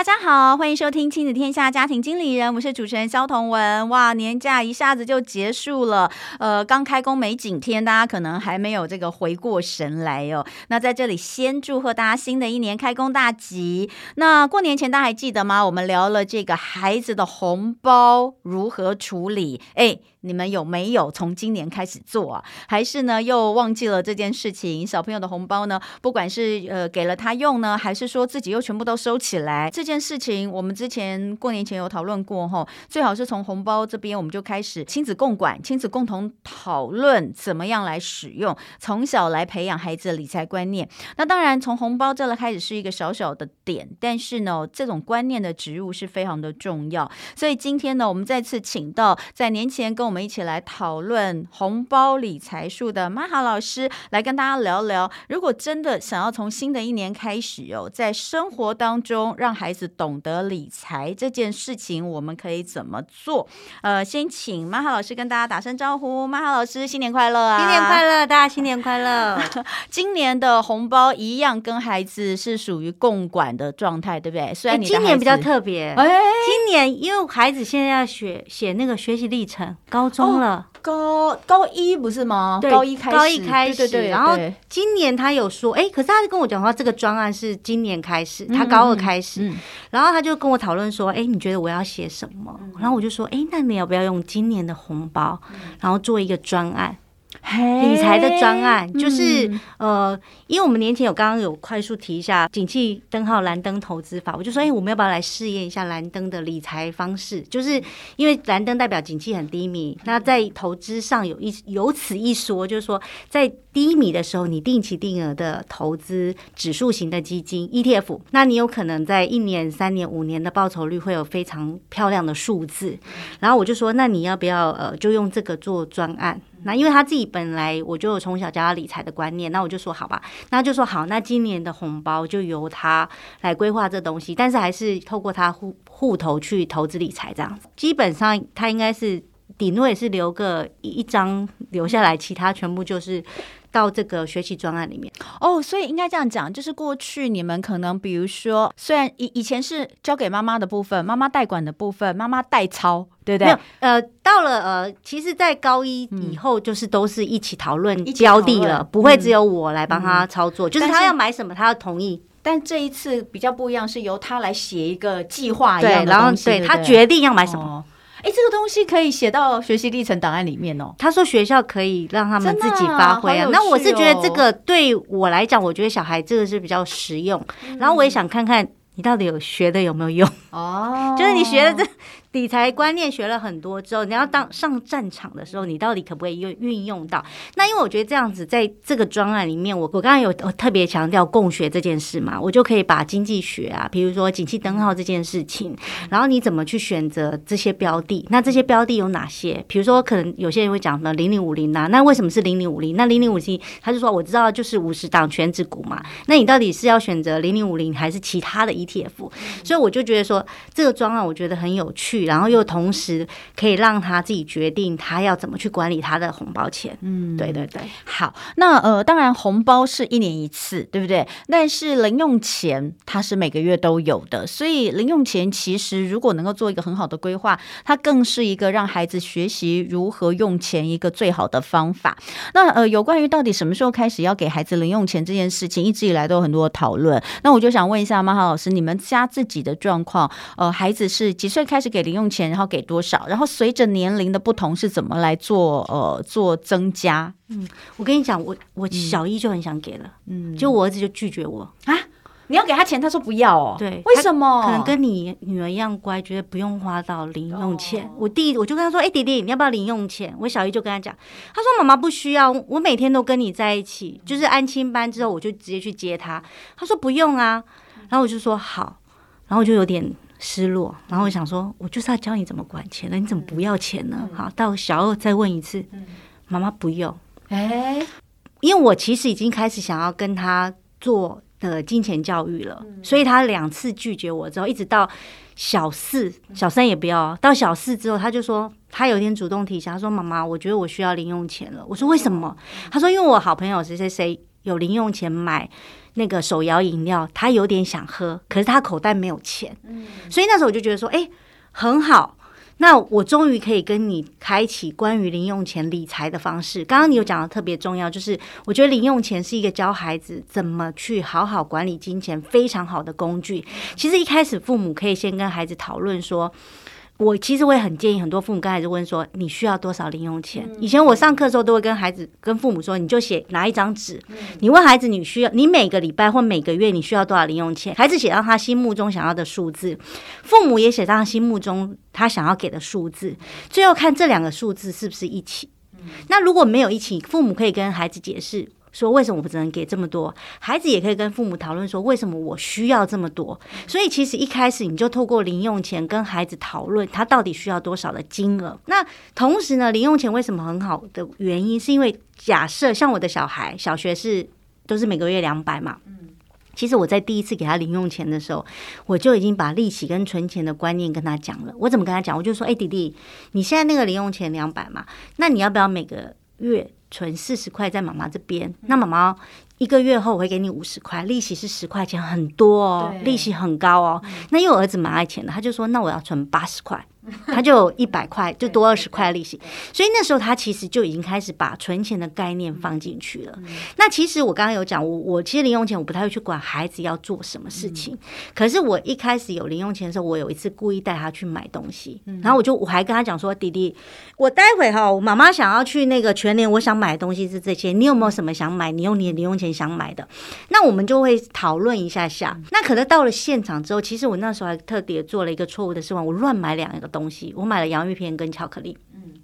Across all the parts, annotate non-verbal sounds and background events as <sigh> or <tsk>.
大家好，欢迎收听《亲子天下家庭经理人》，我是主持人萧同文。哇，年假一下子就结束了，呃，刚开工没几天，大家可能还没有这个回过神来哦。那在这里先祝贺大家新的一年开工大吉。那过年前大家还记得吗？我们聊了这个孩子的红包如何处理？哎。你们有没有从今年开始做啊？还是呢又忘记了这件事情？小朋友的红包呢，不管是呃给了他用呢，还是说自己又全部都收起来？这件事情我们之前过年前有讨论过哈，最好是从红包这边我们就开始亲子共管、亲子共同讨论怎么样来使用，从小来培养孩子的理财观念。那当然从红包这里开始是一个小小的点，但是呢这种观念的植入是非常的重要。所以今天呢，我们再次请到在年前跟们一起来讨论红包理财术的马哈老师来跟大家聊聊，如果真的想要从新的一年开始哦，在生活当中让孩子懂得理财这件事情，我们可以怎么做？呃，先请马哈老师跟大家打声招呼。马哈老师，新年快乐啊！新年快乐，大家 <laughs> 新年快乐。今年的红包一样跟孩子是属于共管的状态，对不对？虽然今年比较特别，哎，今年因为孩子现在要学写那个学习历程，高中。了高高一不是吗？高一开始，高一开始，对对对。然后今年他有说，哎，可是他就跟我讲说，这个专案是今年开始，他高二开始。嗯嗯、然后他就跟我讨论说，哎，你觉得我要写什么？嗯、然后我就说，哎，那你要不要用今年的红包，然后做一个专案？理财的专案就是、嗯、呃，因为我们年前有刚刚有快速提一下景气灯号蓝灯投资法，我就说，哎，我们要不要来试验一下蓝灯的理财方式？就是因为蓝灯代表景气很低迷，那在投资上有一有此一说，就是说在低迷的时候，你定期定额的投资指数型的基金 ETF，那你有可能在一年、三年、五年的报酬率会有非常漂亮的数字。然后我就说，那你要不要呃，就用这个做专案？那因为他自己本来我就有从小教他理财的观念，那我就说好吧，那就说好，那今年的红包就由他来规划这东西，但是还是透过他户户头去投资理财这样子。基本上他应该是顶多也是留个一张留下来，其他全部就是。到这个学习专案里面哦，所以应该这样讲，就是过去你们可能比如说，虽然以以前是交给妈妈的部分，妈妈代管的部分，妈妈代操，对不对？呃，到了呃，其实，在高一以后，就是都是一起讨论标的了，不会只有我来帮他操作，嗯、就是他要买什么，他要同意。但这一次比较不一样，是由他来写一个计划一样的东西，对，然后对，对他决定要买什么。哦哎，这个东西可以写到学习历程档案里面哦。他说学校可以让他们自己发挥啊。啊那我是觉得这个对我来讲，我觉得小孩这个是比较实用。嗯、然后我也想看看你到底有学的有没有用哦，<laughs> 就是你学的这。理财观念学了很多之后，你要当上战场的时候，你到底可不可以用运用到？那因为我觉得这样子，在这个专案里面，我我刚刚有特别强调共学这件事嘛，我就可以把经济学啊，比如说景气灯号这件事情，然后你怎么去选择这些标的？那这些标的有哪些？比如说，可能有些人会讲的零零五零啊，那为什么是零零五零？那零零五零，他就说我知道就是五十档全指股嘛，那你到底是要选择零零五零还是其他的 ETF？所以我就觉得说这个专案我觉得很有趣。然后又同时可以让他自己决定他要怎么去管理他的红包钱。嗯，对对对。好，那呃，当然红包是一年一次，对不对？但是零用钱它是每个月都有的，所以零用钱其实如果能够做一个很好的规划，它更是一个让孩子学习如何用钱一个最好的方法。那呃，有关于到底什么时候开始要给孩子零用钱这件事情，一直以来都有很多的讨论。那我就想问一下马哈老师，你们家自己的状况，呃，孩子是几岁开始给零用钱？然后给多少？然后随着年龄的不同是怎么来做呃做增加？嗯，我跟你讲，我我小一就很想给了，嗯，就我儿子就拒绝我啊！你要给他钱，他说不要哦。对，为什么？可能跟你女儿一样乖，觉得不用花到零用钱。哦、我弟我就跟他说：“哎，弟弟，你要不要零用钱？”我小姨就跟他讲，他说：“妈妈不需要，我每天都跟你在一起，就是安亲班之后我就直接去接他。”他说：“不用啊。”然后我就说：“好。”然后我就有点。失落，然后我想说，我就是要教你怎么管钱了，你怎么不要钱呢？好，到小二再问一次，妈妈不用，哎，因为我其实已经开始想要跟他做的金钱教育了，所以他两次拒绝我之后，一直到小四、小三也不要，到小四之后，他就说他有点主动提醒，他说：“妈妈，我觉得我需要零用钱了。”我说：“为什么？”他说：“因为我好朋友谁谁谁有零用钱买那个手摇饮料，他有点想喝，可是他口袋没有钱。”所以那时候我就觉得说：“哎，很好。”那我终于可以跟你开启关于零用钱理财的方式。刚刚你有讲的特别重要，就是我觉得零用钱是一个教孩子怎么去好好管理金钱非常好的工具。其实一开始父母可以先跟孩子讨论说。我其实我也很建议很多父母跟孩子问说，你需要多少零用钱？以前我上课的时候都会跟孩子跟父母说，你就写拿一张纸，你问孩子你需要你每个礼拜或每个月你需要多少零用钱？孩子写到他心目中想要的数字，父母也写上心目中他想要给的数字，最后看这两个数字是不是一起。那如果没有一起，父母可以跟孩子解释。说为什么我只能给这么多？孩子也可以跟父母讨论说为什么我需要这么多。所以其实一开始你就透过零用钱跟孩子讨论他到底需要多少的金额。那同时呢，零用钱为什么很好的原因，是因为假设像我的小孩小学是都是每个月两百嘛。其实我在第一次给他零用钱的时候，我就已经把利息跟存钱的观念跟他讲了。我怎么跟他讲？我就说：哎，弟弟，你现在那个零用钱两百嘛，那你要不要每个月？存四十块在妈妈这边，那妈妈一个月后我会给你五十块，利息是十块钱，很多哦，利息很高哦。那因为我儿子蛮爱钱的，他就说：“那我要存八十块。”他就一百块，就多二十块利息，所以那时候他其实就已经开始把存钱的概念放进去了。那其实我刚刚有讲，我我其实零用钱我不太会去管孩子要做什么事情，可是我一开始有零用钱的时候，我有一次故意带他去买东西，然后我就我还跟他讲说：“弟弟，我待会哈，我妈妈想要去那个全年，我想买的东西是这些，你有没有什么想买？你用你的零用钱想买的？”那我们就会讨论一下下。那可能到了现场之后，其实我那时候还特别做了一个错误的示范，我乱买两个东西，我买了洋芋片跟巧克力，嗯，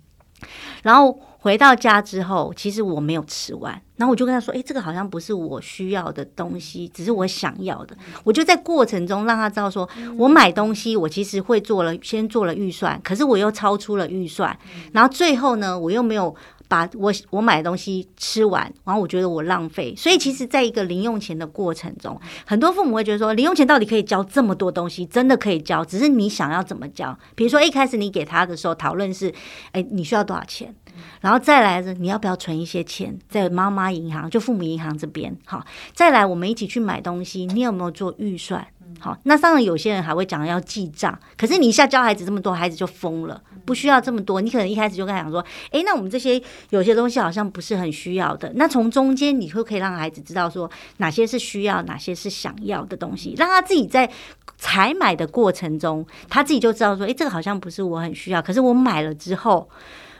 然后回到家之后，其实我没有吃完，然后我就跟他说：“诶，这个好像不是我需要的东西，只是我想要的。”我就在过程中让他知道，说我买东西，我其实会做了，先做了预算，可是我又超出了预算，然后最后呢，我又没有。把我我买的东西吃完，然后我觉得我浪费，所以其实在一个零用钱的过程中，很多父母会觉得说，零用钱到底可以交这么多东西，真的可以交，只是你想要怎么交。比如说一开始你给他的时候，讨论是，哎，你需要多少钱，然后再来是你要不要存一些钱在妈妈银行，就父母银行这边，好，再来我们一起去买东西，你有没有做预算？好，那当然有些人还会讲要记账，可是你一下教孩子这么多，孩子就疯了，不需要这么多。你可能一开始就跟他讲说，诶，那我们这些有些东西好像不是很需要的。那从中间你会可以让孩子知道说哪些是需要，哪些是想要的东西，让他自己在采买的过程中，他自己就知道说，诶，这个好像不是我很需要，可是我买了之后，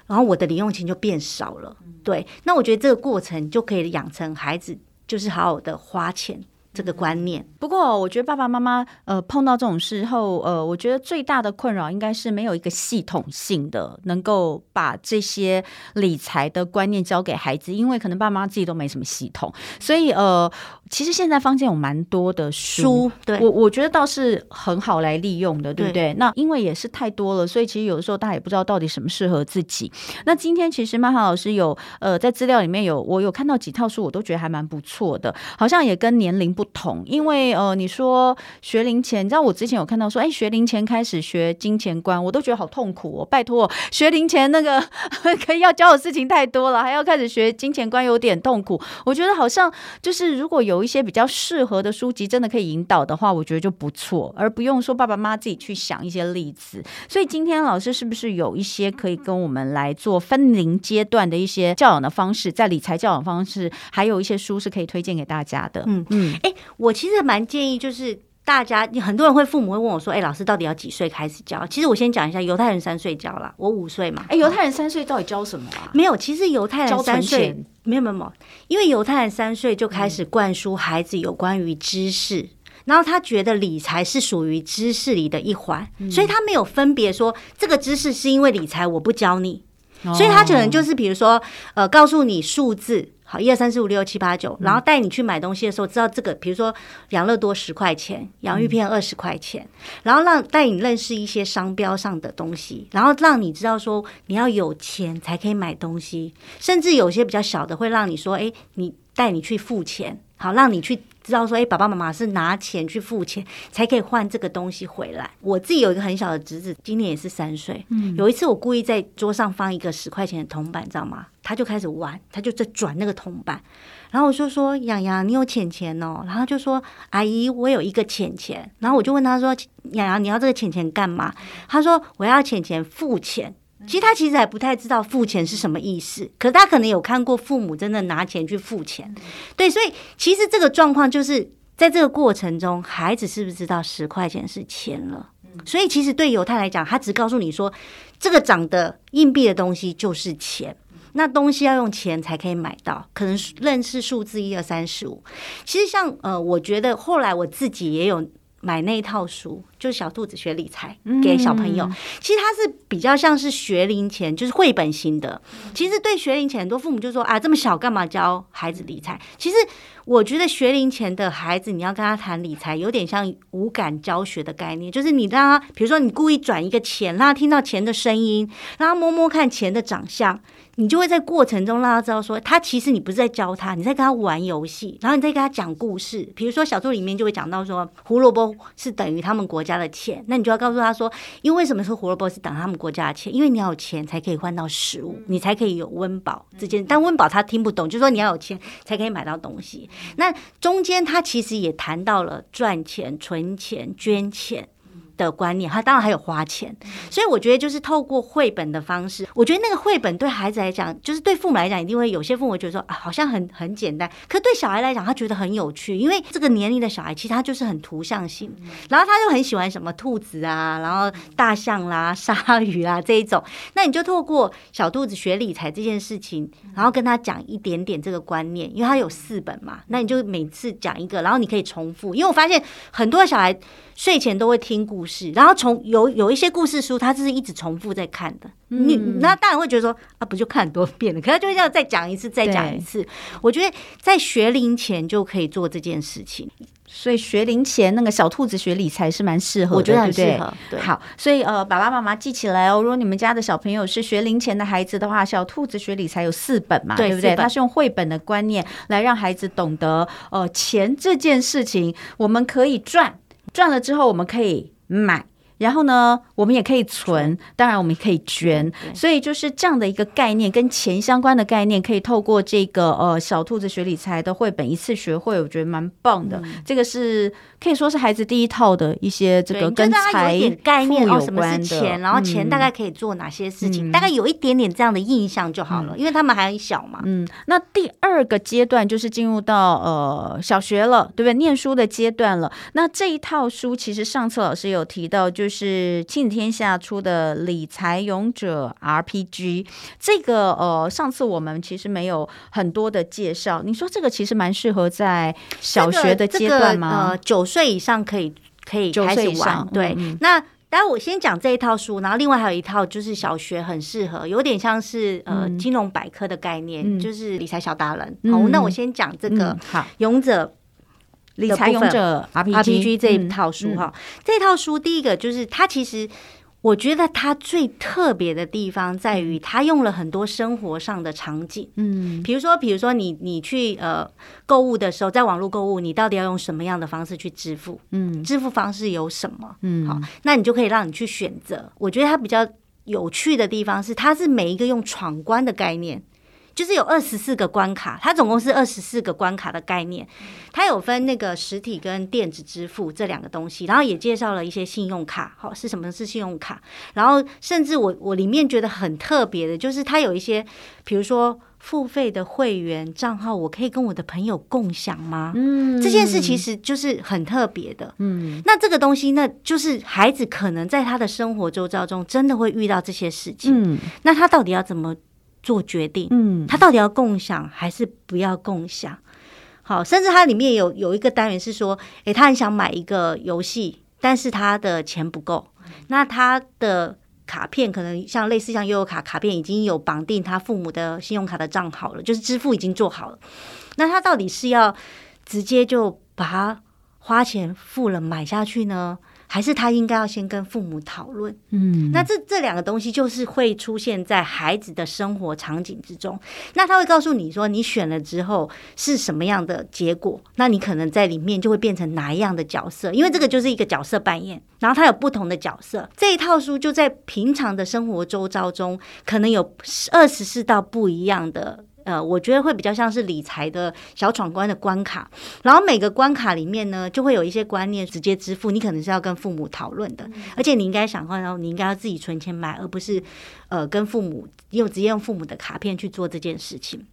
然后我的零用钱就变少了。对，那我觉得这个过程就可以养成孩子就是好好的花钱。这个观念。不过，我觉得爸爸妈妈呃碰到这种事后，呃，我觉得最大的困扰应该是没有一个系统性的能够把这些理财的观念教给孩子，因为可能爸妈自己都没什么系统，所以呃，其实现在坊间有蛮多的书，书对我我觉得倒是很好来利用的，对不对？对那因为也是太多了，所以其实有的时候大家也不知道到底什么适合自己。那今天其实曼哈老师有呃在资料里面有我有看到几套书，我都觉得还蛮不错的，好像也跟年龄不。同，因为呃，你说学龄前，你知道我之前有看到说，哎，学龄前开始学金钱观，我都觉得好痛苦哦。拜托，学龄前那个可以要教的事情太多了，还要开始学金钱观，有点痛苦。我觉得好像就是如果有一些比较适合的书籍，真的可以引导的话，我觉得就不错，而不用说爸爸妈妈自己去想一些例子。所以今天老师是不是有一些可以跟我们来做分龄阶段的一些教养的方式，在理财教养方式，还有一些书是可以推荐给大家的？嗯嗯，哎。我其实蛮建议，就是大家很多人会父母会问我说：“哎，老师到底要几岁开始教？”其实我先讲一下，犹太人三岁教了，我五岁嘛。哎，犹太人三岁到底教什么啊？没有，其实犹太人三岁没有没有没有，因为犹太人三岁就开始灌输孩子有关于知识，嗯、然后他觉得理财是属于知识里的一环，嗯、所以他没有分别说这个知识是因为理财我不教你，哦、所以他可能就是比如说呃，告诉你数字。好，一二三四五六七八九，然后带你去买东西的时候，知道这个，比如说养乐多十块钱，洋芋片二十块钱，嗯、然后让带你认识一些商标上的东西，然后让你知道说你要有钱才可以买东西，甚至有些比较小的会让你说，哎，你带你去付钱，好，让你去。知道说，哎，爸爸妈妈是拿钱去付钱，才可以换这个东西回来。我自己有一个很小的侄子，今年也是三岁。嗯，有一次我故意在桌上放一个十块钱的铜板，知道吗？他就开始玩，他就在转那个铜板。然后我就说：“洋洋，你有钱钱哦。”然后就说：“阿姨，我有一个钱钱。”然后我就问他说：“洋洋，你要这个钱钱干嘛？”他说：“我要钱钱付钱。”其实他其实还不太知道付钱是什么意思，可是他可能有看过父母真的拿钱去付钱，对，所以其实这个状况就是在这个过程中，孩子是不是知道十块钱是钱了？所以其实对犹太来讲，他只告诉你说，这个长的硬币的东西就是钱，那东西要用钱才可以买到，可能认识数字一二三四五。其实像呃，我觉得后来我自己也有。买那一套书，就是小兔子学理财给小朋友。嗯、其实它是比较像是学龄前，就是绘本型的。其实对学龄前，很多父母就说啊，这么小干嘛教孩子理财？其实我觉得学龄前的孩子，你要跟他谈理财，有点像无感教学的概念，就是你让他，比如说你故意转一个钱，让他听到钱的声音，让他摸摸看钱的长相。你就会在过程中让他知道说，他其实你不是在教他，你在跟他玩游戏，然后你在跟他讲故事。比如说小兔里面就会讲到说，胡萝卜是等于他们国家的钱，那你就要告诉他说，因为为什么是胡萝卜是等他们国家的钱？因为你要有钱才可以换到食物，你才可以有温饱这件。但温饱他听不懂，就是说你要有钱才可以买到东西。那中间他其实也谈到了赚钱、存钱、捐钱。的观念，他当然还有花钱，所以我觉得就是透过绘本的方式，我觉得那个绘本对孩子来讲，就是对父母来讲，一定会有些父母觉得说啊，好像很很简单，可对小孩来讲，他觉得很有趣，因为这个年龄的小孩其实他就是很图像性，然后他就很喜欢什么兔子啊，然后大象啦、鲨鱼啊这一种，那你就透过小兔子学理财这件事情，然后跟他讲一点点这个观念，因为他有四本嘛，那你就每次讲一个，然后你可以重复，因为我发现很多小孩。睡前都会听故事，然后从有有一些故事书，他就是一直重复在看的。嗯、你那当然会觉得说啊，不就看很多遍了？可他就要再讲一次，再讲一次。我觉得在学龄前就可以做这件事情，所以学龄前那个小兔子学理财是蛮适合的，我觉得很适合。对，好，所以呃，爸爸妈妈记起来哦。如果你们家的小朋友是学龄前的孩子的话，小兔子学理财有四本嘛，对，对不对？他是用绘本的观念来让孩子懂得呃钱这件事情，我们可以赚。赚了之后，我们可以买。然后呢，我们也可以存，当然我们也可以捐，所以就是这样的一个概念，跟钱相关的概念，可以透过这个呃小兔子学理财的绘本一次学会，我觉得蛮棒的。这个是可以说是孩子第一套的一些这个跟财概念有关的钱，然后钱大概可以做哪些事情，大概有一点点这样的印象就好了，因为他们还很小嘛。嗯，那第二个阶段就是进入到呃小学了，对不对？念书的阶段了。那这一套书其实上次老师有提到，就就是亲子天下出的理财勇者 RPG，这个呃，上次我们其实没有很多的介绍。你说这个其实蛮适合在小学的阶段吗？这个这个、呃，九岁以上可以可以开始玩。对，嗯、那待会我先讲这一套书，然后另外还有一套就是小学很适合，有点像是呃金融百科的概念，嗯、就是理财小达人。嗯、好，那我先讲这个、勇者。理财勇者 RPG, 这一套书哈，嗯嗯、这套书第一个就是它其实，我觉得它最特别的地方在于，它用了很多生活上的场景，嗯，比如说，比如说你你去呃购物的时候，在网络购物，你到底要用什么样的方式去支付？嗯，支付方式有什么？嗯，好，那你就可以让你去选择。我觉得它比较有趣的地方是，它是每一个用闯关的概念。就是有二十四个关卡，它总共是二十四个关卡的概念。它有分那个实体跟电子支付这两个东西，然后也介绍了一些信用卡，好，是什么是信用卡？然后甚至我我里面觉得很特别的，就是它有一些，比如说付费的会员账号，我可以跟我的朋友共享吗？嗯，这件事其实就是很特别的。嗯，那这个东西，那就是孩子可能在他的生活周遭中真的会遇到这些事情。嗯，那他到底要怎么？做决定，嗯，他到底要共享还是不要共享？好，甚至它里面有有一个单元是说，诶，他很想买一个游戏，但是他的钱不够，那他的卡片，可能像类似像悠游卡卡片已经有绑定他父母的信用卡的账号了，就是支付已经做好了。那他到底是要直接就把它花钱付了买下去呢？还是他应该要先跟父母讨论，嗯，那这这两个东西就是会出现在孩子的生活场景之中。那他会告诉你说，你选了之后是什么样的结果？那你可能在里面就会变成哪一样的角色？因为这个就是一个角色扮演，然后他有不同的角色。这一套书就在平常的生活周遭中，可能有二十四道不一样的。呃，我觉得会比较像是理财的小闯关的关卡，然后每个关卡里面呢，就会有一些观念直接支付，你可能是要跟父母讨论的，而且你应该想过，然后你应该要自己存钱买，而不是呃跟父母用直接用父母的卡片去做这件事情。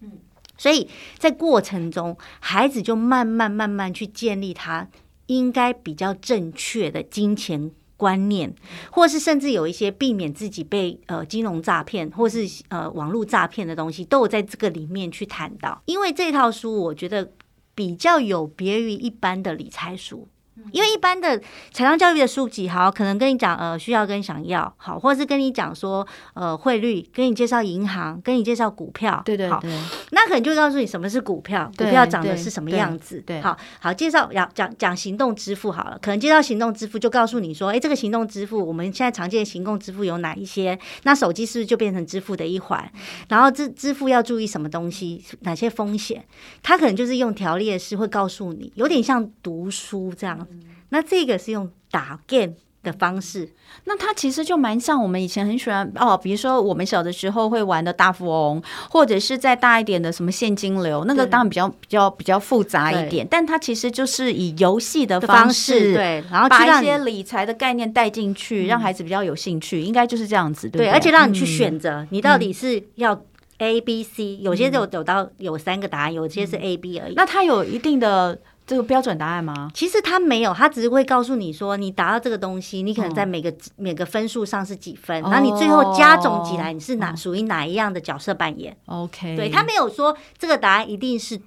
所以在过程中，孩子就慢慢慢慢去建立他应该比较正确的金钱观念，或是甚至有一些避免自己被呃金融诈骗或是呃网络诈骗的东西，都有在这个里面去谈到。因为这套书，我觉得比较有别于一般的理财书。因为一般的财商教育的书籍，好，可能跟你讲呃需要跟想要，好，或者是跟你讲说呃汇率，跟你介绍银行，跟你介绍股票，对对对，那可能就告诉你什么是股票，股票涨的是什么样子，对，好好介绍要讲讲行动支付好了，可能介绍行动支付就告诉你说，哎，这个行动支付我们现在常见的行动支付有哪一些？那手机是不是就变成支付的一环？然后支支付要注意什么东西？哪些风险？他可能就是用条列式会告诉你，有点像读书这样。那这个是用打 game 的方式，那它其实就蛮像我们以前很喜欢哦，比如说我们小的时候会玩的大富翁，或者是再大一点的什么现金流，那个当然比较比较比较复杂一点，但它其实就是以游戏的方式，对，然后把一些理财的概念带进去，让孩子比较有兴趣，应该就是这样子，对，而且让你去选择，你到底是要 A、B、C，有些就有到有三个答案，有些是 A、B 而已，那它有一定的。这个标准答案吗？其实他没有，他只是会告诉你说，你达到这个东西，你可能在每个、哦、每个分数上是几分，然后你最后加总起来，你是哪、哦、属于哪一样的角色扮演？OK，对，他没有说这个答案一定是。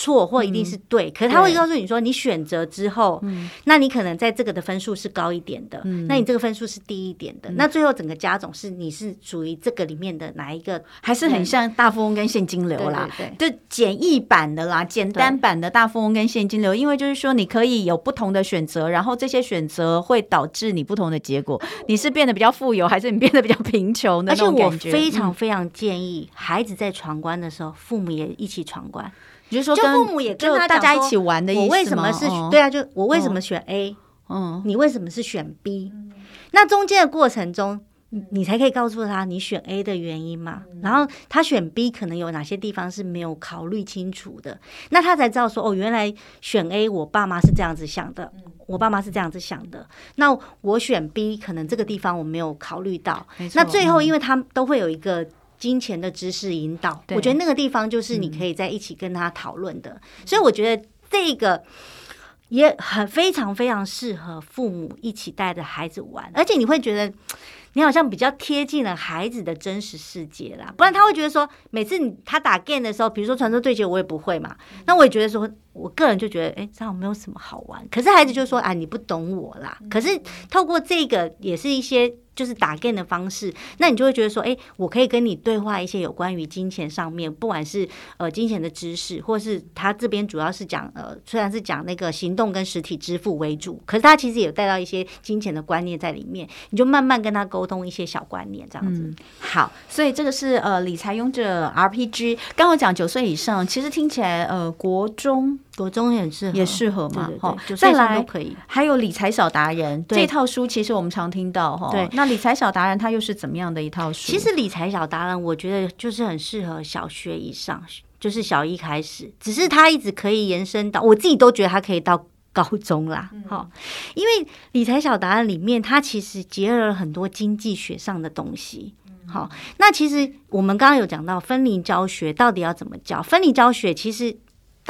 错或一定是对，嗯、可是他会告诉你说，你选择之后，那你可能在这个的分数是高一点的，嗯、那你这个分数是低一点的，嗯、那最后整个加总是你是属于这个里面的哪一个？还是很像大富翁跟现金流啦，对，对，对，就简易版的啦，简单版的大富翁跟现金流，因为就是说你可以有不同的选择，然后这些选择会导致你不同的结果，你是变得比较富有，还是你变得比较贫穷？而且我非常非常建议孩子在闯关的时候，父母也一起闯关。就是说，就父母也跟他大家一起玩的意思吗？我为什么是？对啊，就我为什么选 A？嗯，你为什么是选 B？那中间的过程中，你才可以告诉他你选 A 的原因嘛。然后他选 B 可能有哪些地方是没有考虑清楚的，那他才知道说哦，原来选 A 我爸妈是这样子想的，我爸妈是这样子想的。那我选 B 可能这个地方我没有考虑到。那最后，因为他都会有一个。金钱的知识引导，我觉得那个地方就是你可以在一起跟他讨论的，所以我觉得这个也很非常非常适合父母一起带着孩子玩，而且你会觉得 <tsk> 你好像比较贴近了孩子的真实世界啦，不然他会觉得说，每次你他打 game 的时候，比如说传说对决，我也不会嘛，那我也觉得说，我个人就觉得，哎，这样没有什么好玩，可是孩子就说，啊，你不懂我啦，可是透过这个也是一些。就是打 game 的方式，那你就会觉得说，哎，我可以跟你对话一些有关于金钱上面，不管是呃金钱的知识，或是他这边主要是讲呃，虽然是讲那个行动跟实体支付为主，可是他其实也带到一些金钱的观念在里面，你就慢慢跟他沟通一些小观念，这样子。嗯、好，所以这个是呃理财勇者 RPG，刚刚讲九岁以上，其实听起来呃国中。国中也是，也适合嘛？好，再来都可以。还有理财小达人这套书，其实我们常听到哈。对，那理财小达人他又是怎么样的一套书？其实理财小达人，我觉得就是很适合小学以上，就是小一开始。只是他一直可以延伸到，我自己都觉得他可以到高中啦。好，因为理财小达人里面，它其实结合了很多经济学上的东西。好，那其实我们刚刚有讲到分离教学到底要怎么教？分离教学其实。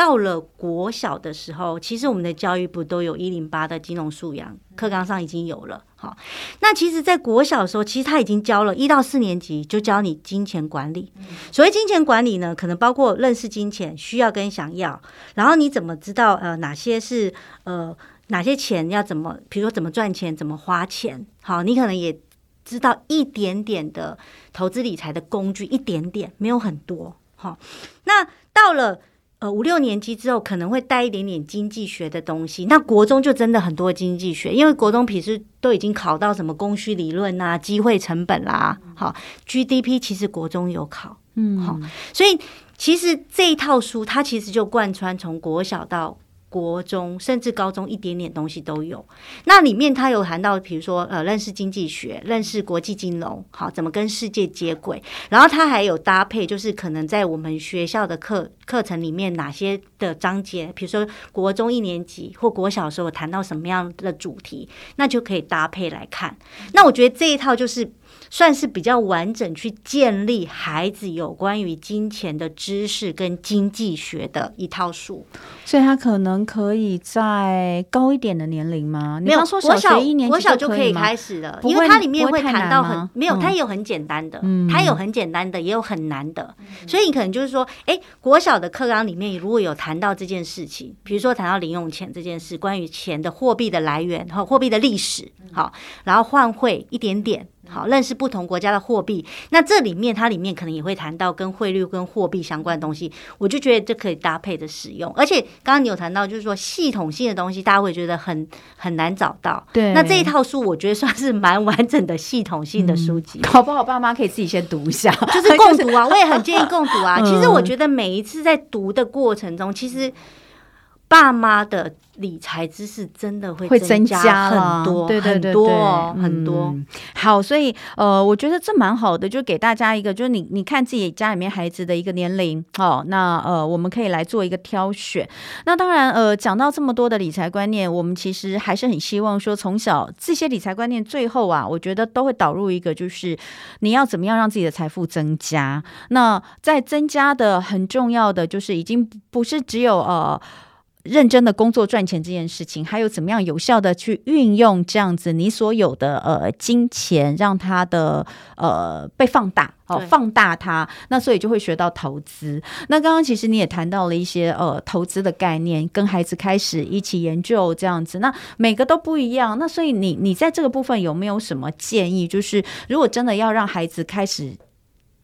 到了国小的时候，其实我们的教育部都有一零八的金融素养课纲上已经有了。好，那其实，在国小的时候，其实他已经教了一到四年级就教你金钱管理。所谓金钱管理呢，可能包括认识金钱需要跟想要，然后你怎么知道呃哪些是呃哪些钱要怎么，比如说怎么赚钱，怎么花钱。好，你可能也。知道一点点的投资理财的工具，一点点，没有很多。好，那到了呃五六年级之后，可能会带一点点经济学的东西。那国中就真的很多经济学，因为国中平时都已经考到什么供需理论啊、机会成本啦、啊。好，GDP 其实国中有考，嗯，好，所以其实这一套书它其实就贯穿从国小到。国中甚至高中一点点东西都有，那里面他有谈到，比如说呃，认识经济学，认识国际金融，好，怎么跟世界接轨，然后他还有搭配，就是可能在我们学校的课课程里面哪些的章节，比如说国中一年级或国小的时候谈到什么样的主题，那就可以搭配来看。那我觉得这一套就是。算是比较完整去建立孩子有关于金钱的知识跟经济学的一套书，所以他可能可以在高一点的年龄吗？没有，说小学一年级国小就可以开始了，因为它里面会谈到很没有，它也有很简单的，嗯、它有很简单的，也有很难的，嗯、所以你可能就是说，哎、欸，国小的课纲里面如果有谈到这件事情，比如说谈到零用钱这件事，关于钱的货币的来源和货币的历史，好，然后换汇一点点。好，认识不同国家的货币，那这里面它里面可能也会谈到跟汇率跟货币相关的东西，我就觉得这可以搭配的使用。而且刚刚你有谈到，就是说系统性的东西，大家会觉得很很难找到。对，那这一套书我觉得算是蛮完整的系统性的书籍，搞不好爸妈可以自己先读一下，就是共读啊，我也很建议共读啊。<laughs> 其实我觉得每一次在读的过程中，其实爸妈的。理财知识真的会增加很多，对对对，很多很多。好，所以呃，我觉得这蛮好的，就给大家一个，就是你你看自己家里面孩子的一个年龄哦，那呃，我们可以来做一个挑选。那当然呃，讲到这么多的理财观念，我们其实还是很希望说，从小这些理财观念最后啊，我觉得都会导入一个，就是你要怎么样让自己的财富增加。那在增加的很重要的就是，已经不是只有呃。认真的工作赚钱这件事情，还有怎么样有效的去运用这样子你所有的呃金钱，让它的呃被放大哦，放大它，那所以就会学到投资。那刚刚其实你也谈到了一些呃投资的概念，跟孩子开始一起研究这样子，那每个都不一样。那所以你你在这个部分有没有什么建议？就是如果真的要让孩子开始。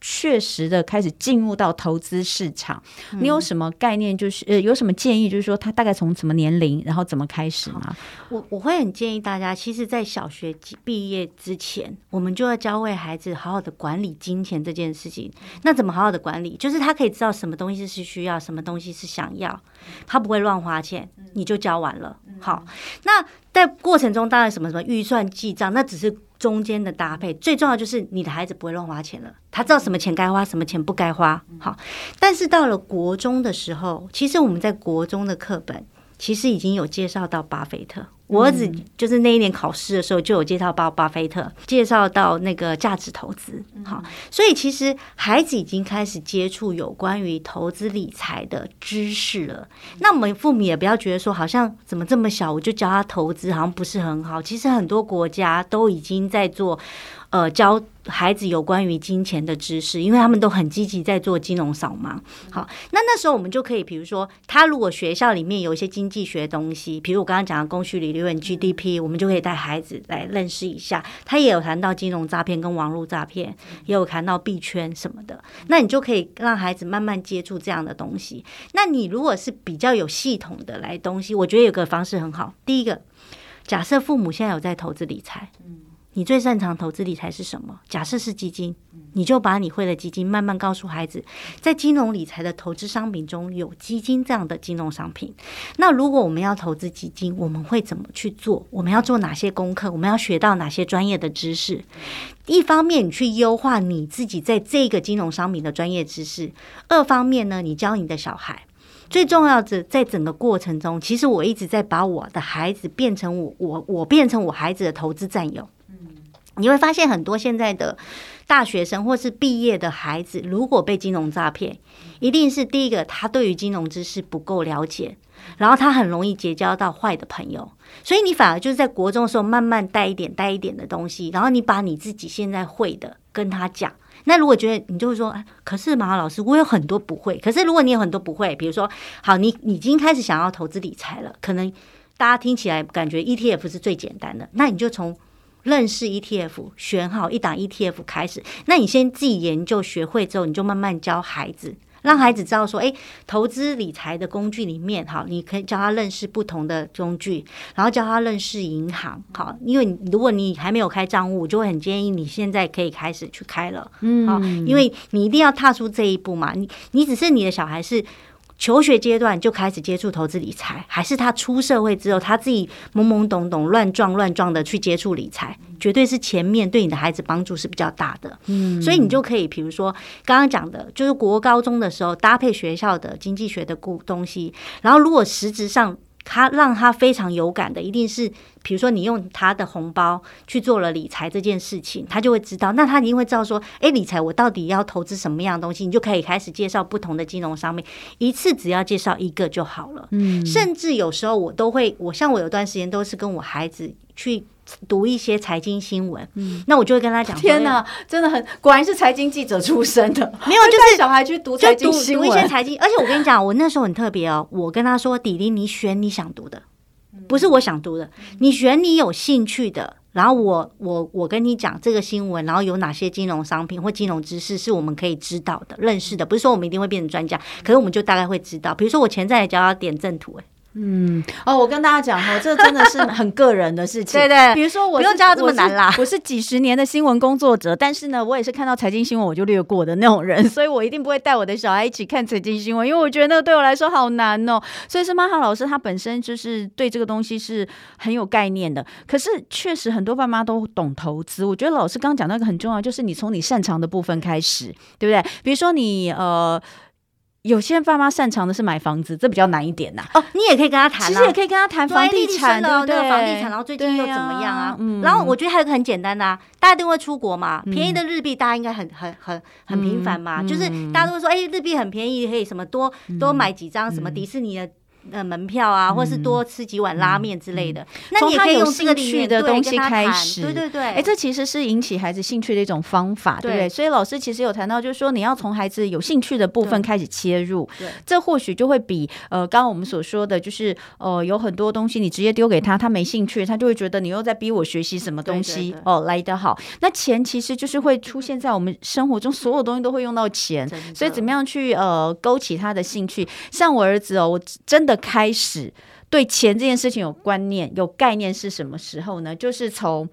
确实的开始进入到投资市场，你有什么概念？就是呃，有什么建议？就是说他大概从什么年龄，然后怎么开始吗？我我会很建议大家，其实，在小学毕业之前，我们就要教会孩子好好的管理金钱这件事情。那怎么好好的管理？就是他可以知道什么东西是需要，什么东西是想要，他不会乱花钱，你就教完了。好，那在过程中，当然什么什么预算记账，那只是。中间的搭配最重要就是你的孩子不会乱花钱了，他知道什么钱该花，什么钱不该花。好，但是到了国中的时候，其实我们在国中的课本其实已经有介绍到巴菲特。我儿子就是那一年考试的时候就有介绍到巴菲特，介绍到那个价值投资。好，所以其实孩子已经开始接触有关于投资理财的知识了。那我们父母也不要觉得说，好像怎么这么小我就教他投资，好像不是很好。其实很多国家都已经在做。呃，教孩子有关于金钱的知识，因为他们都很积极在做金融扫盲。好，那那时候我们就可以，比如说，他如果学校里面有一些经济学东西，比如我刚刚讲的供需理论 GDP，我们就可以带孩子来认识一下。他也有谈到金融诈骗跟网络诈骗，也有谈到币圈什么的。那你就可以让孩子慢慢接触这样的东西。那你如果是比较有系统的来东西，我觉得有个方式很好。第一个，假设父母现在有在投资理财，你最擅长投资理财是什么？假设是基金，你就把你会的基金慢慢告诉孩子，在金融理财的投资商品中有基金这样的金融商品。那如果我们要投资基金，我们会怎么去做？我们要做哪些功课？我们要学到哪些专业的知识？一方面，你去优化你自己在这个金融商品的专业知识；二方面呢，你教你的小孩。最重要的，在整个过程中，其实我一直在把我的孩子变成我，我，我变成我孩子的投资战友。你会发现很多现在的大学生或是毕业的孩子，如果被金融诈骗，一定是第一个他对于金融知识不够了解，然后他很容易结交到坏的朋友。所以你反而就是在国中的时候慢慢带一点带一点的东西，然后你把你自己现在会的跟他讲。那如果觉得你就会说，可是马老师，我有很多不会。可是如果你有很多不会，比如说，好，你你已经开始想要投资理财了，可能大家听起来感觉 ETF 是最简单的，那你就从。认识 ETF，选好一档 ETF 开始。那你先自己研究学会之后，你就慢慢教孩子。让孩子知道说，哎，投资理财的工具里面，好，你可以教他认识不同的工具，然后教他认识银行，好，因为如果你还没有开账户，我就会很建议你现在可以开始去开了，嗯，好，因为你一定要踏出这一步嘛，你你只是你的小孩是。求学阶段就开始接触投资理财，还是他出社会之后他自己懵懵懂懂、乱撞乱撞的去接触理财，绝对是前面对你的孩子帮助是比较大的。嗯，所以你就可以，比如说刚刚讲的，就是国高中的时候搭配学校的经济学的故东西，然后如果实质上。他让他非常有感的，一定是比如说你用他的红包去做了理财这件事情，他就会知道。那他一定会知道说，哎，理财我到底要投资什么样的东西？你就可以开始介绍不同的金融商品，一次只要介绍一个就好了。嗯，甚至有时候我都会，我像我有段时间都是跟我孩子去。读一些财经新闻，嗯，那我就会跟他讲。天哪，真的很，果然是财经记者出身的。没有，就是小孩去读财经新闻，读一些财经。而且我跟你讲，我那时候很特别哦。我跟他说：“弟弟，你选你想读的，不是我想读的，你选你有兴趣的。然后我我我跟你讲这个新闻，然后有哪些金融商品或金融知识是我们可以知道的、认识的。不是说我们一定会变成专家，可是我们就大概会知道。比如说我前阵子教他点阵图，哎。”嗯哦，我跟大家讲哈，<laughs> 这真的是很个人的事情。对对，比如说我不用教这么难啦我。我是几十年的新闻工作者，但是呢，我也是看到财经新闻我就略过的那种人，所以我一定不会带我的小孩一起看财经新闻，因为我觉得那个对我来说好难哦。所以是妈哈老师他本身就是对这个东西是很有概念的。可是确实很多爸妈都懂投资，我觉得老师刚刚讲那个很重要，就是你从你擅长的部分开始，对不对？比如说你呃。有些爸妈擅长的是买房子，这比较难一点呐。哦，你也可以跟他谈，其实也可以跟他谈房地产的，对，房地产，然后最近又怎么样啊？嗯然后我觉得还有个很简单的啊，大家都会出国嘛，便宜的日币大家应该很很很很频繁嘛，就是大家都会说，哎，日币很便宜，可以什么多多买几张什么迪士尼的。呃，门票啊，或是多吃几碗拉面之类的，那你也可以用兴趣的东西开始，对对对。哎，这其实是引起孩子兴趣的一种方法，对不对？所以老师其实有谈到，就是说你要从孩子有兴趣的部分开始切入，对，这或许就会比呃刚刚我们所说的，就是呃有很多东西你直接丢给他，他没兴趣，他就会觉得你又在逼我学习什么东西哦来得好。那钱其实就是会出现在我们生活中，所有东西都会用到钱，所以怎么样去呃勾起他的兴趣？像我儿子哦，我真的。开始对钱这件事情有观念、有概念是什么时候呢？就是从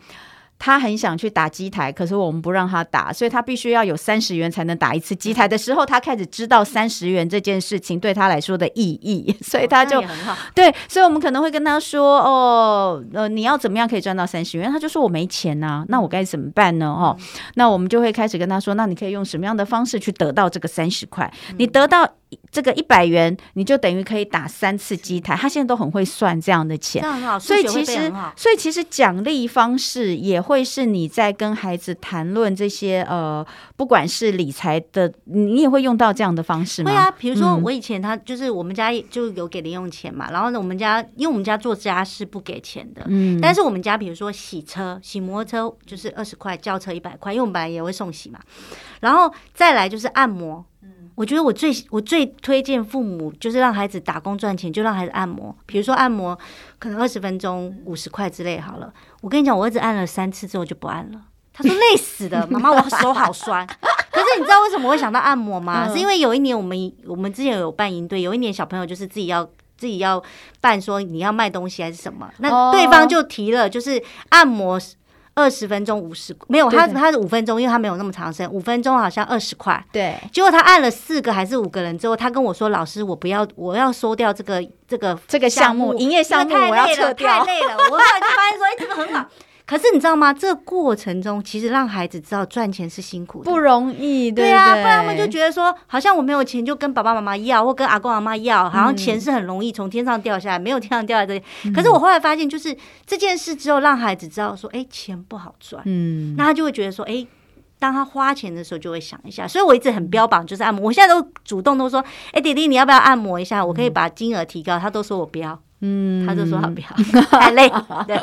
他很想去打机台，可是我们不让他打，所以他必须要有三十元才能打一次机台的时候，他开始知道三十元这件事情对他来说的意义，<laughs> 所以他就、哦、对，所以我们可能会跟他说：“哦，呃，你要怎么样可以赚到三十元？”他就说：“我没钱呐、啊，那我该怎么办呢？”哦、嗯，那我们就会开始跟他说：“那你可以用什么样的方式去得到这个三十块？你得到。”这个一百元，你就等于可以打三次机台。他现在都很会算这样的钱，所以其实，所以其实奖励方式也会是你在跟孩子谈论这些呃，不管是理财的，你也会用到这样的方式吗？会啊，比如说我以前他就是我们家就有给零用钱嘛，嗯、然后呢，我们家因为我们家做家事不给钱的，嗯，但是我们家比如说洗车、洗摩托车就是二十块，轿车一百块，因为我们本来也会送洗嘛，然后再来就是按摩。我觉得我最我最推荐父母就是让孩子打工赚钱，就让孩子按摩。比如说按摩，可能二十分钟五十块之类好了。我跟你讲，我儿子按了三次之后就不按了。他说累死的，妈妈，我手好酸。<laughs> 可是你知道为什么我会想到按摩吗？是因为有一年我们我们之前有办营队，有一年小朋友就是自己要自己要办，说你要卖东西还是什么，那对方就提了，就是按摩。二十分钟五十，没有他，他是五分钟，因为他没有那么长时间，五分钟好像二十块。对，结果他按了四个还是五个人之后，他跟我说：“老师，我不要，我要收掉这个这个这个项目，营业项目我要撤掉。”太累了，我后来就发现说：“哎，这个很好。”可是你知道吗？这个过程中，其实让孩子知道赚钱是辛苦的，不容易。对，啊，不然他们就觉得说，好像我没有钱就跟爸爸妈妈要，或跟阿公阿妈要，好像钱是很容易从天上掉下来，嗯、没有天上掉下来这些。可是我后来发现，就是这件事之后，让孩子知道说，哎，钱不好赚。嗯，那他就会觉得说，哎，当他花钱的时候，就会想一下。所以我一直很标榜就是按摩，我现在都主动都说，哎，弟弟你要不要按摩一下？我可以把金额提高。他都说我不要。嗯，他就说他不要，<laughs> 太累。<laughs> 对，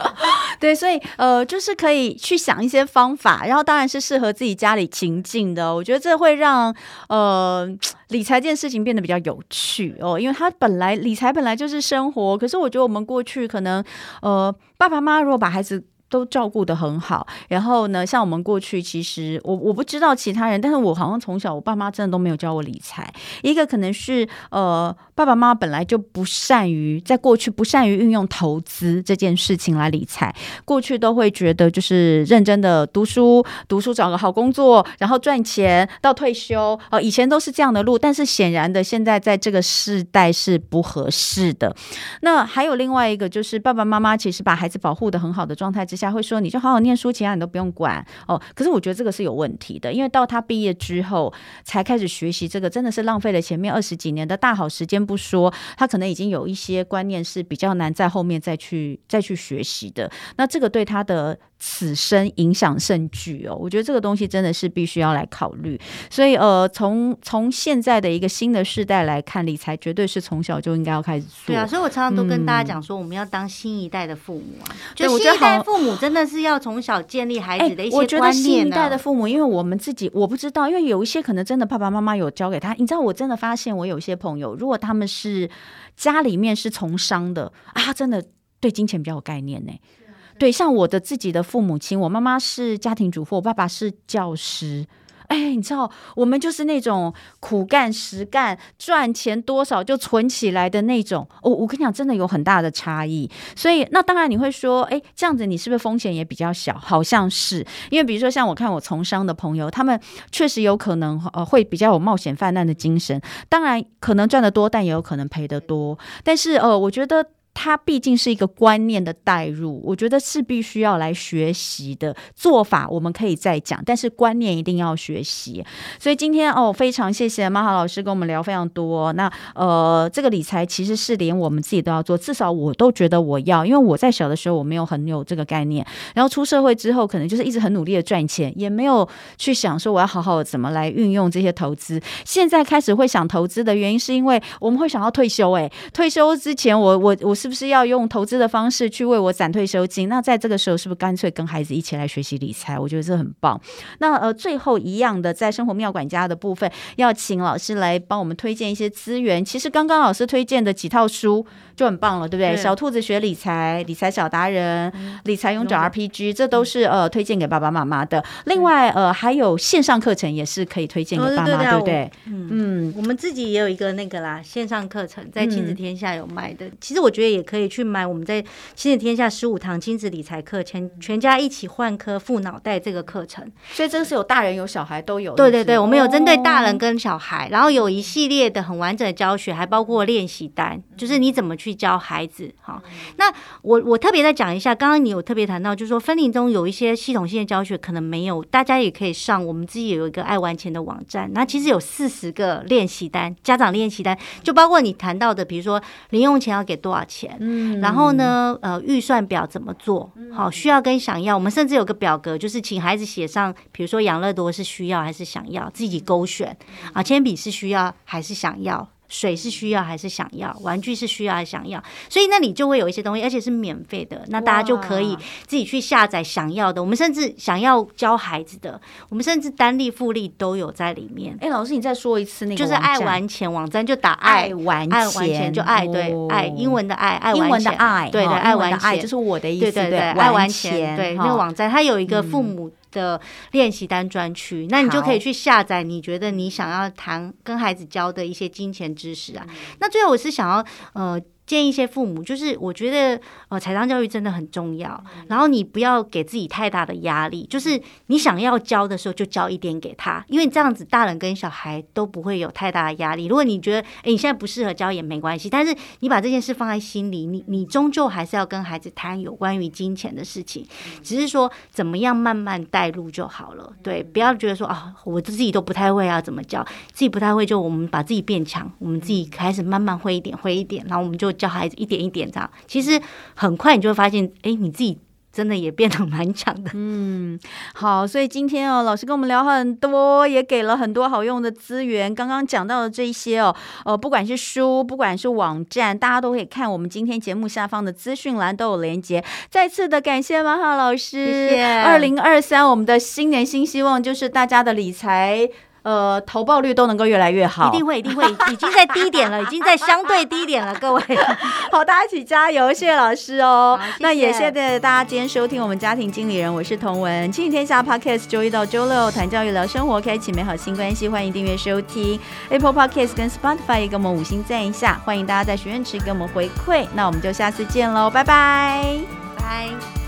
对，所以呃，就是可以去想一些方法，然后当然是适合自己家里情境的。我觉得这会让呃理财这件事情变得比较有趣哦，因为他本来理财本来就是生活，可是我觉得我们过去可能呃爸爸妈妈如果把孩子都照顾的很好。然后呢，像我们过去，其实我我不知道其他人，但是我好像从小我爸妈真的都没有教我理财。一个可能是呃，爸爸妈妈本来就不善于在过去不善于运用投资这件事情来理财，过去都会觉得就是认真的读书，读书找个好工作，然后赚钱到退休。呃，以前都是这样的路，但是显然的，现在在这个世代是不合适的。那还有另外一个，就是爸爸妈妈其实把孩子保护得很好的状态之下，会说你就好好念书，其他你都不用管哦。可是我觉得这个是有问题的，因为到他毕业之后才开始学习这个，真的是浪费了前面二十几年的大好时间不说，他可能已经有一些观念是比较难在后面再去再去学习的。那这个对他的。此生影响甚巨哦，我觉得这个东西真的是必须要来考虑。所以呃，从从现在的一个新的世代来看，理财绝对是从小就应该要开始做。对啊，所以我常常都跟大家讲说，我们要当新一代的父母啊。就新一代父母真的是要从小建立孩子的一些观念。我觉得新一代的父母，因为我们自己我不知道，因为有一些可能真的爸爸妈妈有教给他。你知道，我真的发现我有一些朋友，如果他们是家里面是从商的啊，真的对金钱比较有概念呢。对，像我的自己的父母亲，我妈妈是家庭主妇，我爸爸是教师。哎，你知道，我们就是那种苦干实干，赚钱多少就存起来的那种。我、哦、我跟你讲，真的有很大的差异。所以，那当然你会说，哎，这样子你是不是风险也比较小？好像是，因为比如说像我看我从商的朋友，他们确实有可能呃会比较有冒险犯难的精神。当然，可能赚得多，但也有可能赔得多。但是，呃，我觉得。它毕竟是一个观念的带入，我觉得是必须要来学习的做法。我们可以再讲，但是观念一定要学习。所以今天哦，非常谢谢马哈老师跟我们聊非常多。那呃，这个理财其实是连我们自己都要做，至少我都觉得我要，因为我在小的时候我没有很有这个概念，然后出社会之后可能就是一直很努力的赚钱，也没有去想说我要好好怎么来运用这些投资。现在开始会想投资的原因，是因为我们会想要退休。哎，退休之前我我我。是不是要用投资的方式去为我攒退休金？那在这个时候，是不是干脆跟孩子一起来学习理财？我觉得这很棒。那呃，最后一样的，在生活妙管家的部分，要请老师来帮我们推荐一些资源。其实刚刚老师推荐的几套书就很棒了，对不对？对小兔子学理财、理财小达人、嗯、理财勇者 RPG，这都是呃推荐给爸爸妈妈的。另外呃，还有线上课程也是可以推荐给爸妈，对，不对？嗯嗯，我们自己也有一个那个啦，线上课程在亲子天下有卖的。嗯、其实我觉得。也可以去买我们在亲子天下十五堂亲子理财课，全全家一起换颗富脑袋这个课程，所以这个是有大人有小孩都有。对对对，我们有针对大人跟小孩，然后有一系列的很完整的教学，还包括练习单，就是你怎么去教孩子。好，那我我特别再讲一下，刚刚你有特别谈到，就是说分龄中有一些系统性的教学可能没有，大家也可以上我们自己有一个爱玩钱的网站，那其实有四十个练习单，家长练习单，就包括你谈到的，比如说零用钱要给多少钱。嗯，然后呢，呃，预算表怎么做？好，需要跟想要，我们甚至有个表格，就是请孩子写上，比如说养乐多是需要还是想要，自己勾选啊，铅笔是需要还是想要。水是需要还是想要？玩具是需要还是想要？所以那里就会有一些东西，而且是免费的，那大家就可以自己去下载想要的。我们甚至想要教孩子的，我们甚至单利复利都有在里面。哎，老师，你再说一次那个就是爱玩钱网站，就打爱玩钱，爱玩钱就爱对爱英文的爱爱玩钱，英文的爱对对爱玩钱就是我的意思对对对爱玩钱对那个网站它有一个父母。的练习单专区，那你就可以去下载。你觉得你想要谈跟孩子教的一些金钱知识啊？那最后我是想要呃。建议一些父母，就是我觉得呃，财商教育真的很重要。然后你不要给自己太大的压力，就是你想要教的时候就教一点给他，因为这样子大人跟小孩都不会有太大的压力。如果你觉得哎，你现在不适合教也没关系，但是你把这件事放在心里，你你终究还是要跟孩子谈有关于金钱的事情，只是说怎么样慢慢带入就好了。对，不要觉得说啊，我自己都不太会啊，怎么教自己不太会，就我们把自己变强，我们自己开始慢慢会一点，会一点，然后我们就。教孩子一点一点这样，其实很快你就会发现，哎，你自己真的也变得蛮强的。嗯，好，所以今天哦，老师跟我们聊很多，也给了很多好用的资源。刚刚讲到的这一些哦，呃，不管是书，不管是网站，大家都可以看。我们今天节目下方的资讯栏都有连接。再次的感谢马哈老师，谢谢。二零二三，我们的新年新希望就是大家的理财。呃，投报率都能够越来越好，一定会，一定会，<laughs> 已经在低点了，已经在相对低点了，各位，<laughs> 好，大家一起加油，谢谢老师哦。谢谢，那也谢谢大家今天收听我们家庭经理人，我是童文，亲子天下 Podcast，周一到周六谈教育聊生活，开启美好新关系，欢迎订阅收听。Apple Podcast 跟 Spotify，也给我们五星赞一下，欢迎大家在许愿池给我们回馈，那我们就下次见喽，拜拜，拜。